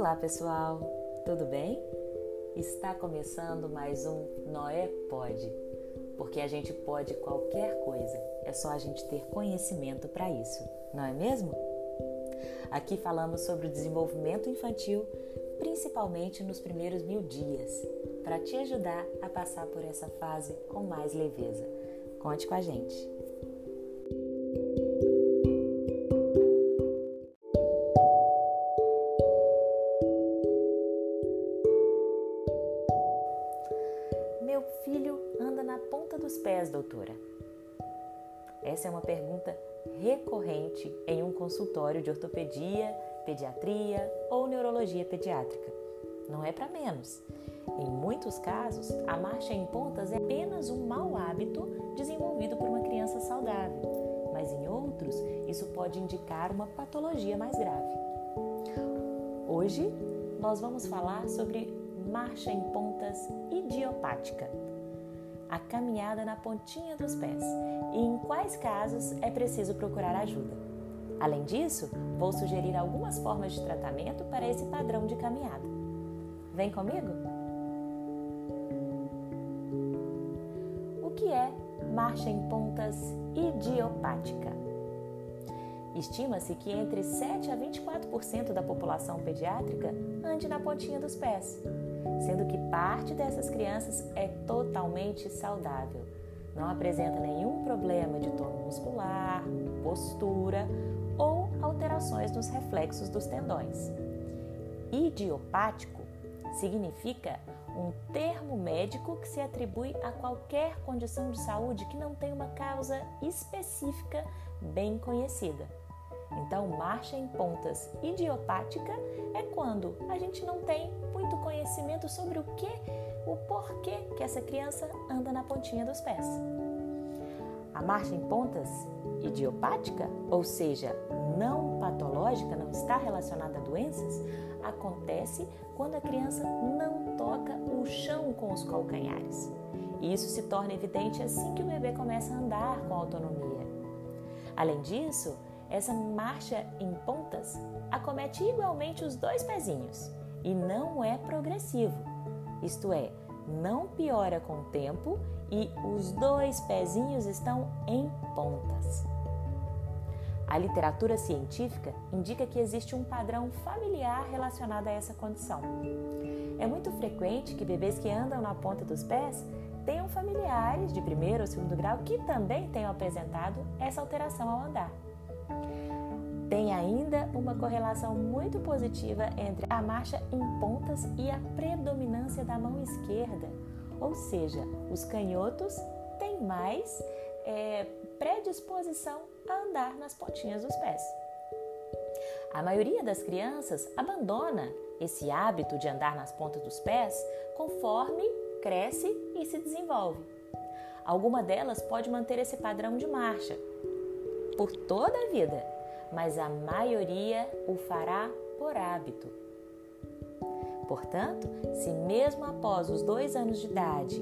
Olá pessoal, tudo bem? Está começando mais um Noé Pode, porque a gente pode qualquer coisa, é só a gente ter conhecimento para isso, não é mesmo? Aqui falamos sobre o desenvolvimento infantil, principalmente nos primeiros mil dias, para te ajudar a passar por essa fase com mais leveza. Conte com a gente! Dos pés, doutora. Essa é uma pergunta recorrente em um consultório de ortopedia, pediatria ou neurologia pediátrica. Não é para menos. Em muitos casos, a marcha em pontas é apenas um mau hábito desenvolvido por uma criança saudável, mas em outros, isso pode indicar uma patologia mais grave. Hoje, nós vamos falar sobre marcha em pontas idiopática, a caminhada na pontinha dos pés e em quais casos é preciso procurar ajuda. Além disso, vou sugerir algumas formas de tratamento para esse padrão de caminhada. Vem comigo? O que é marcha em pontas idiopática? Estima-se que entre 7 a 24% da população pediátrica ande na pontinha dos pés, sendo que parte dessas crianças é totalmente saudável. Não apresenta nenhum problema de tono muscular, postura ou alterações nos reflexos dos tendões. Idiopático significa um termo médico que se atribui a qualquer condição de saúde que não tem uma causa específica bem conhecida. Então, marcha em pontas idiopática é quando a gente não tem muito conhecimento sobre o que, o porquê que essa criança anda na pontinha dos pés. A marcha em pontas idiopática, ou seja, não patológica, não está relacionada a doenças, acontece quando a criança não toca o chão com os calcanhares. E isso se torna evidente assim que o bebê começa a andar com autonomia. Além disso, essa marcha em pontas acomete igualmente os dois pezinhos e não é progressivo, isto é, não piora com o tempo e os dois pezinhos estão em pontas. A literatura científica indica que existe um padrão familiar relacionado a essa condição. É muito frequente que bebês que andam na ponta dos pés tenham familiares de primeiro ou segundo grau que também tenham apresentado essa alteração ao andar. Tem ainda uma correlação muito positiva entre a marcha em pontas e a predominância da mão esquerda, ou seja, os canhotos têm mais é, predisposição a andar nas pontinhas dos pés. A maioria das crianças abandona esse hábito de andar nas pontas dos pés conforme cresce e se desenvolve. Alguma delas pode manter esse padrão de marcha por toda a vida, mas a maioria o fará por hábito. Portanto, se mesmo após os dois anos de idade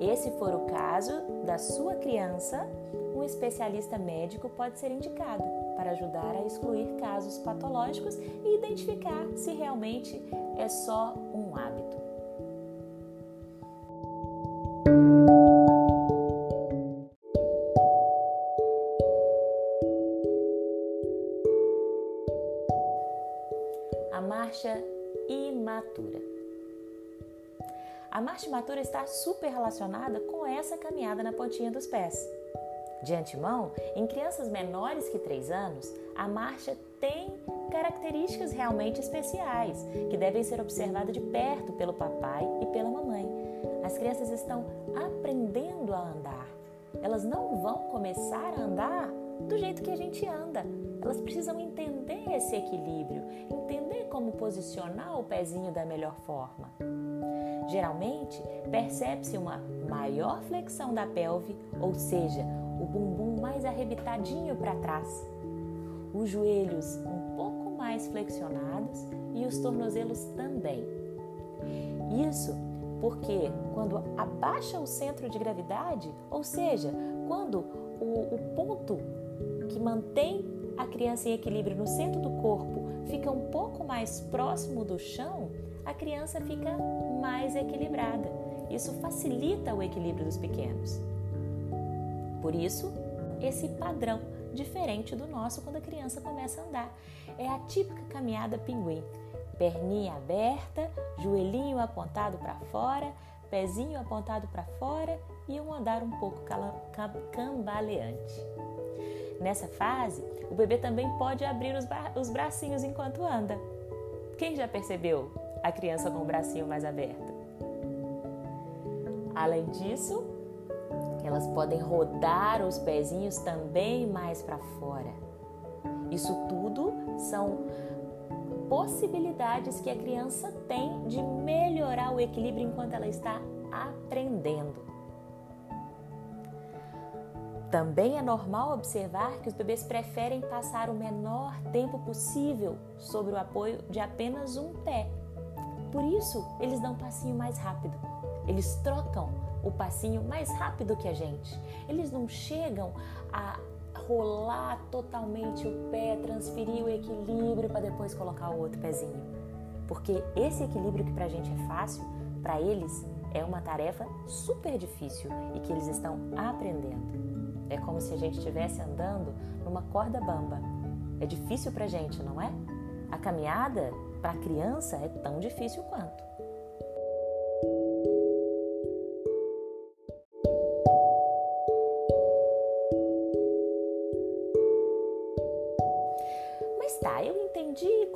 esse for o caso da sua criança, um especialista médico pode ser indicado para ajudar a excluir casos patológicos e identificar se realmente é só um hábito. A marcha imatura está super relacionada com essa caminhada na pontinha dos pés. De antemão, em crianças menores que 3 anos, a marcha tem características realmente especiais que devem ser observadas de perto pelo papai e pela mamãe. As crianças estão aprendendo a andar. Elas não vão começar a andar do jeito que a gente anda. Elas precisam entender esse equilíbrio, entender como posicionar o pezinho da melhor forma. Geralmente, percebe-se uma maior flexão da pelve, ou seja, o bumbum mais arrebitadinho para trás, os joelhos um pouco mais flexionados e os tornozelos também. Isso porque quando abaixa o centro de gravidade, ou seja, quando o, o ponto que mantém a criança em equilíbrio no centro do corpo fica um pouco mais próximo do chão, a criança fica mais equilibrada. Isso facilita o equilíbrio dos pequenos. Por isso, esse padrão diferente do nosso quando a criança começa a andar. É a típica caminhada pinguim. Perninha aberta, joelhinho apontado para fora, pezinho apontado para fora e um andar um pouco cambaleante. Nessa fase, o bebê também pode abrir os, os bracinhos enquanto anda. Quem já percebeu a criança com o bracinho mais aberto? Além disso, elas podem rodar os pezinhos também mais para fora. Isso tudo são possibilidades que a criança tem de melhorar o equilíbrio enquanto ela está aprendendo. Também é normal observar que os bebês preferem passar o menor tempo possível sobre o apoio de apenas um pé. Por isso, eles dão um passinho mais rápido. Eles trocam o passinho mais rápido que a gente. Eles não chegam a rolar totalmente o pé, transferir o equilíbrio para depois colocar o outro pezinho. Porque esse equilíbrio que para a gente é fácil, para eles é uma tarefa super difícil e que eles estão aprendendo. É como se a gente estivesse andando numa corda bamba. É difícil para gente, não é? A caminhada para a criança é tão difícil quanto.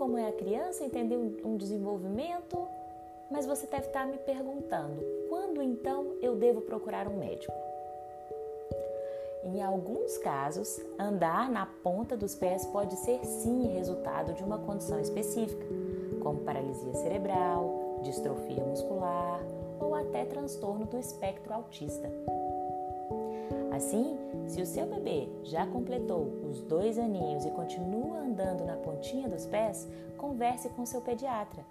como é a criança, entender um desenvolvimento, mas você deve estar me perguntando: quando então eu devo procurar um médico? Em alguns casos, andar na ponta dos pés pode ser sim resultado de uma condição específica, como paralisia cerebral, distrofia muscular ou até transtorno do espectro autista. Assim, se o seu bebê já completou os dois aninhos e continua andando na pontinha dos pés, converse com seu pediatra.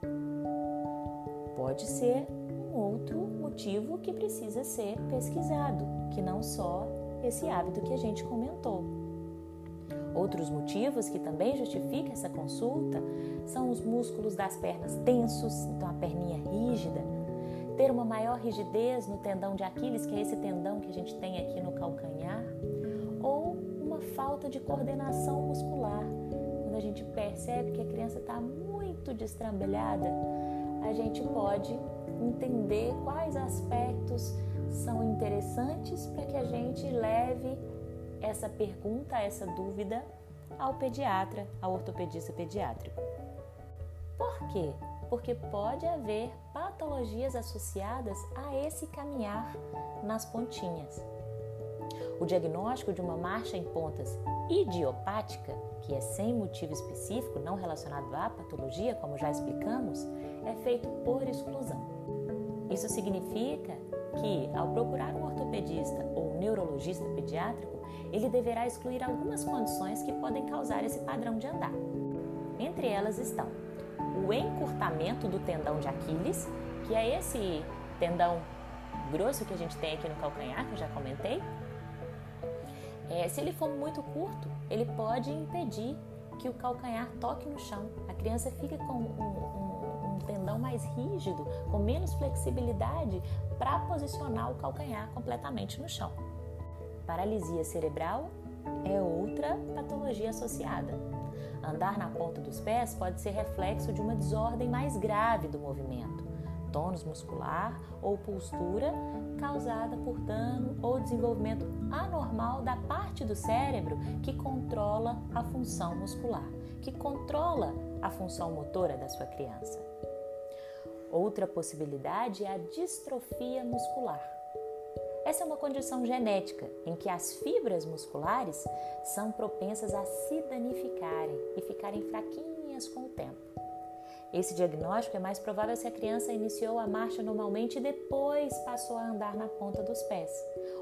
Pode ser um outro motivo que precisa ser pesquisado, que não só esse hábito que a gente comentou. Outros motivos que também justificam essa consulta são os músculos das pernas tensos, então a perninha rígida, ter uma maior rigidez no tendão de Aquiles, que é esse tendão que a gente tem aqui no calcanhar, ou uma falta de coordenação muscular. Quando a gente percebe que a criança está muito destrambelhada, a gente pode entender quais aspectos são interessantes para que a gente leve essa pergunta, essa dúvida ao pediatra, ao ortopedista pediátrico. Por quê? porque pode haver patologias associadas a esse caminhar nas pontinhas. O diagnóstico de uma marcha em pontas idiopática, que é sem motivo específico, não relacionado à patologia, como já explicamos, é feito por exclusão. Isso significa que, ao procurar um ortopedista ou neurologista pediátrico, ele deverá excluir algumas condições que podem causar esse padrão de andar. Entre elas estão o encurtamento do tendão de Aquiles, que é esse tendão grosso que a gente tem aqui no calcanhar, que eu já comentei. É, se ele for muito curto, ele pode impedir que o calcanhar toque no chão. A criança fica com um, um, um tendão mais rígido, com menos flexibilidade para posicionar o calcanhar completamente no chão. Paralisia cerebral é outra patologia associada. Andar na ponta dos pés pode ser reflexo de uma desordem mais grave do movimento, tônus muscular ou postura causada por dano ou desenvolvimento anormal da parte do cérebro que controla a função muscular, que controla a função motora da sua criança. Outra possibilidade é a distrofia muscular essa é uma condição genética em que as fibras musculares são propensas a se danificarem e ficarem fraquinhas com o tempo. Esse diagnóstico é mais provável se a criança iniciou a marcha normalmente e depois passou a andar na ponta dos pés.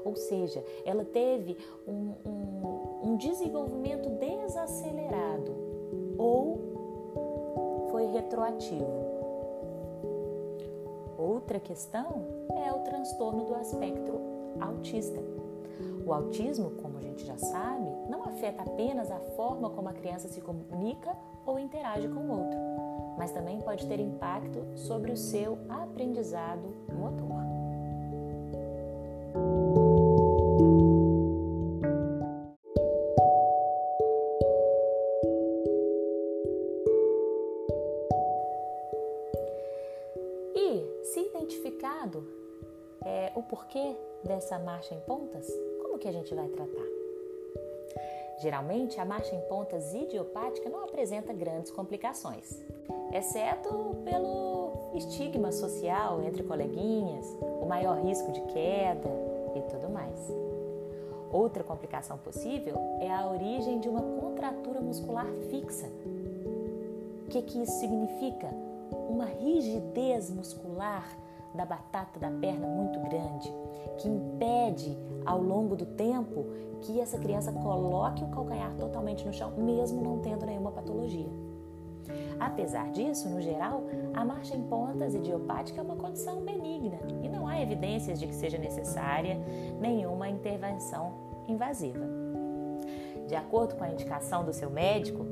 Ou seja, ela teve um, um, um desenvolvimento desacelerado ou foi retroativo. Outra questão é o transtorno do aspecto autista. O autismo, como a gente já sabe, não afeta apenas a forma como a criança se comunica ou interage com o outro, mas também pode ter impacto sobre o seu aprendizado motor. É, o porquê dessa marcha em pontas, como que a gente vai tratar? Geralmente, a marcha em pontas idiopática não apresenta grandes complicações, exceto pelo estigma social entre coleguinhas, o maior risco de queda e tudo mais. Outra complicação possível é a origem de uma contratura muscular fixa. O que, que isso significa? Uma rigidez muscular da batata da perna muito grande, que impede ao longo do tempo que essa criança coloque o calcanhar totalmente no chão, mesmo não tendo nenhuma patologia. Apesar disso, no geral, a marcha em pontas idiopática é uma condição benigna e não há evidências de que seja necessária nenhuma intervenção invasiva. De acordo com a indicação do seu médico,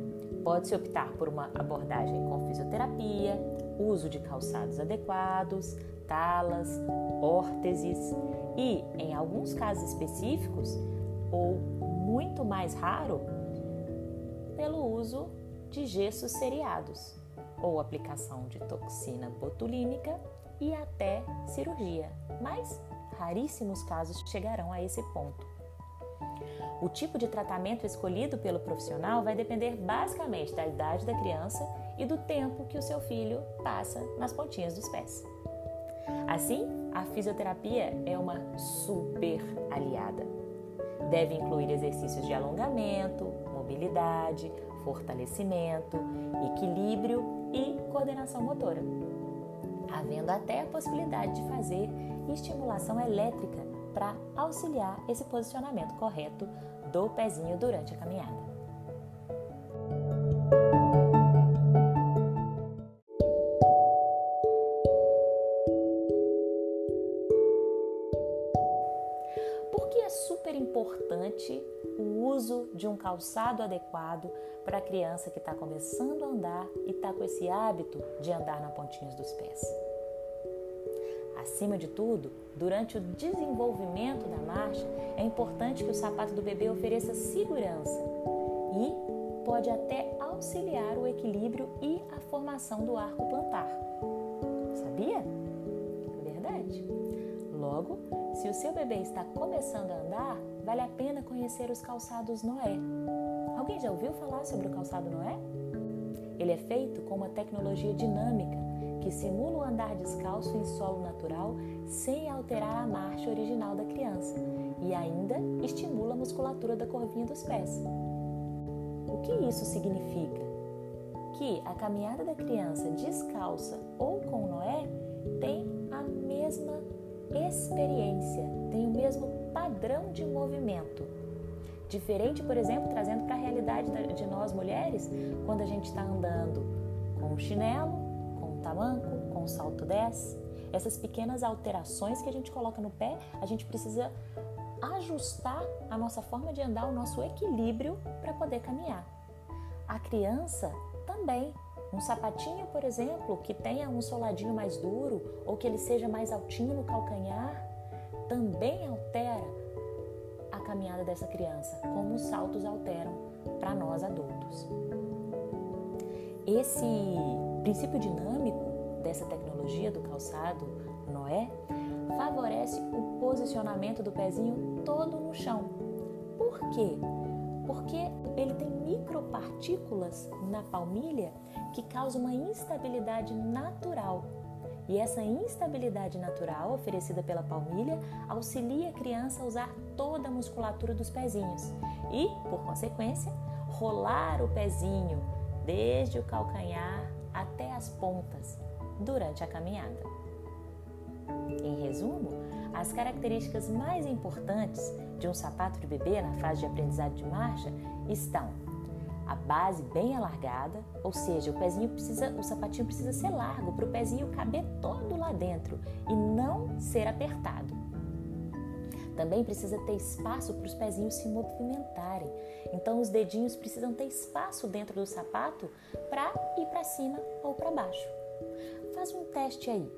pode-se optar por uma abordagem com fisioterapia, uso de calçados adequados, talas, órteses e, em alguns casos específicos, ou muito mais raro, pelo uso de gessos seriados ou aplicação de toxina botulínica e até cirurgia, mas raríssimos casos chegarão a esse ponto. O tipo de tratamento escolhido pelo profissional vai depender basicamente da idade da criança e do tempo que o seu filho passa nas pontinhas dos pés. Assim, a fisioterapia é uma super aliada. Deve incluir exercícios de alongamento, mobilidade, fortalecimento, equilíbrio e coordenação motora, havendo até a possibilidade de fazer estimulação elétrica para auxiliar esse posicionamento correto do pezinho durante a caminhada. Super importante o uso de um calçado adequado para a criança que está começando a andar e está com esse hábito de andar na pontinha dos pés. Acima de tudo, durante o desenvolvimento da marcha, é importante que o sapato do bebê ofereça segurança e pode até auxiliar o equilíbrio e a formação do arco plantar. Sabia? É verdade. Logo, se o seu bebê está começando a andar, vale a pena conhecer os calçados Noé. Alguém já ouviu falar sobre o calçado Noé? Ele é feito com uma tecnologia dinâmica que simula o andar descalço em solo natural sem alterar a marcha original da criança e ainda estimula a musculatura da corvinha dos pés. O que isso significa? Que a caminhada da criança descalça ou com Noé tem a mesma experiência, tem o mesmo padrão de movimento. Diferente, por exemplo, trazendo para a realidade de nós mulheres, quando a gente está andando com o chinelo, com o tamanco, com o salto 10, essas pequenas alterações que a gente coloca no pé, a gente precisa ajustar a nossa forma de andar, o nosso equilíbrio para poder caminhar. A criança também um sapatinho, por exemplo, que tenha um soladinho mais duro ou que ele seja mais altinho no calcanhar, também altera a caminhada dessa criança, como os saltos alteram para nós adultos. Esse princípio dinâmico dessa tecnologia do calçado Noé favorece o posicionamento do pezinho todo no chão. Por quê? Porque ele tem micropartículas na palmilha que causa uma instabilidade natural. E essa instabilidade natural oferecida pela palmilha auxilia a criança a usar toda a musculatura dos pezinhos e, por consequência, rolar o pezinho desde o calcanhar até as pontas durante a caminhada. Em resumo, as características mais importantes de um sapato de bebê na fase de aprendizado de marcha estão a base bem alargada, ou seja, o pezinho precisa, o sapatinho precisa ser largo para o pezinho caber todo lá dentro e não ser apertado. Também precisa ter espaço para os pezinhos se movimentarem. Então os dedinhos precisam ter espaço dentro do sapato para ir para cima ou para baixo. Faz um teste aí.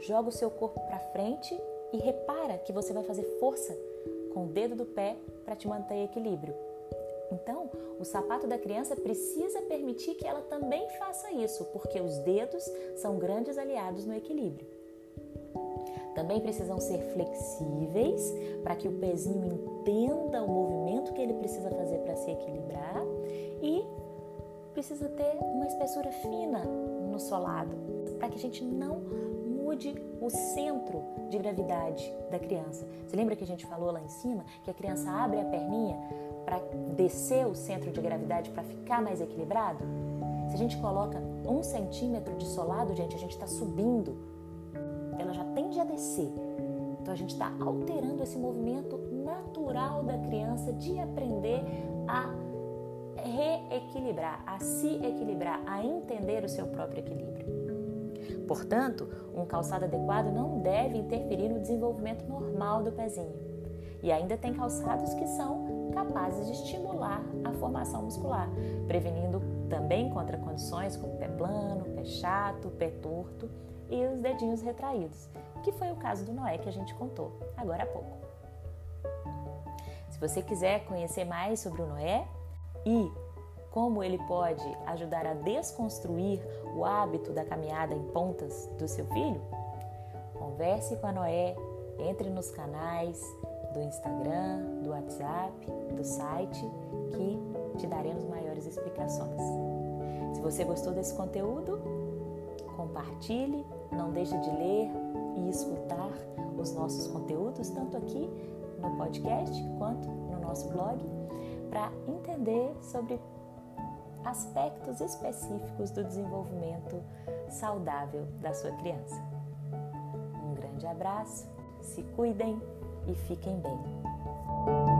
Joga o seu corpo para frente e repara que você vai fazer força com o dedo do pé para te manter em equilíbrio. Então, o sapato da criança precisa permitir que ela também faça isso, porque os dedos são grandes aliados no equilíbrio. Também precisam ser flexíveis para que o pezinho entenda o movimento que ele precisa fazer para se equilibrar e precisa ter uma espessura fina no solado, para que a gente não mude o centro de gravidade da criança. Você lembra que a gente falou lá em cima que a criança abre a perninha para descer o centro de gravidade para ficar mais equilibrado? Se a gente coloca um centímetro de solado, gente, a gente está subindo. Ela já tende a descer. Então a gente está alterando esse movimento natural da criança de aprender a reequilibrar, a se equilibrar, a entender o seu próprio equilíbrio. Portanto, um calçado adequado não deve interferir no desenvolvimento normal do pezinho. E ainda tem calçados que são capazes de estimular a formação muscular, prevenindo também contra condições como pé plano, pé chato, pé torto e os dedinhos retraídos, que foi o caso do Noé que a gente contou agora há pouco. Se você quiser conhecer mais sobre o Noé e como ele pode ajudar a desconstruir o hábito da caminhada em pontas do seu filho? Converse com a Noé, entre nos canais do Instagram, do WhatsApp, do site, que te daremos maiores explicações. Se você gostou desse conteúdo, compartilhe, não deixe de ler e escutar os nossos conteúdos, tanto aqui no podcast quanto no nosso blog, para entender sobre aspectos específicos do desenvolvimento saudável da sua criança. Um grande abraço, se cuidem e fiquem bem.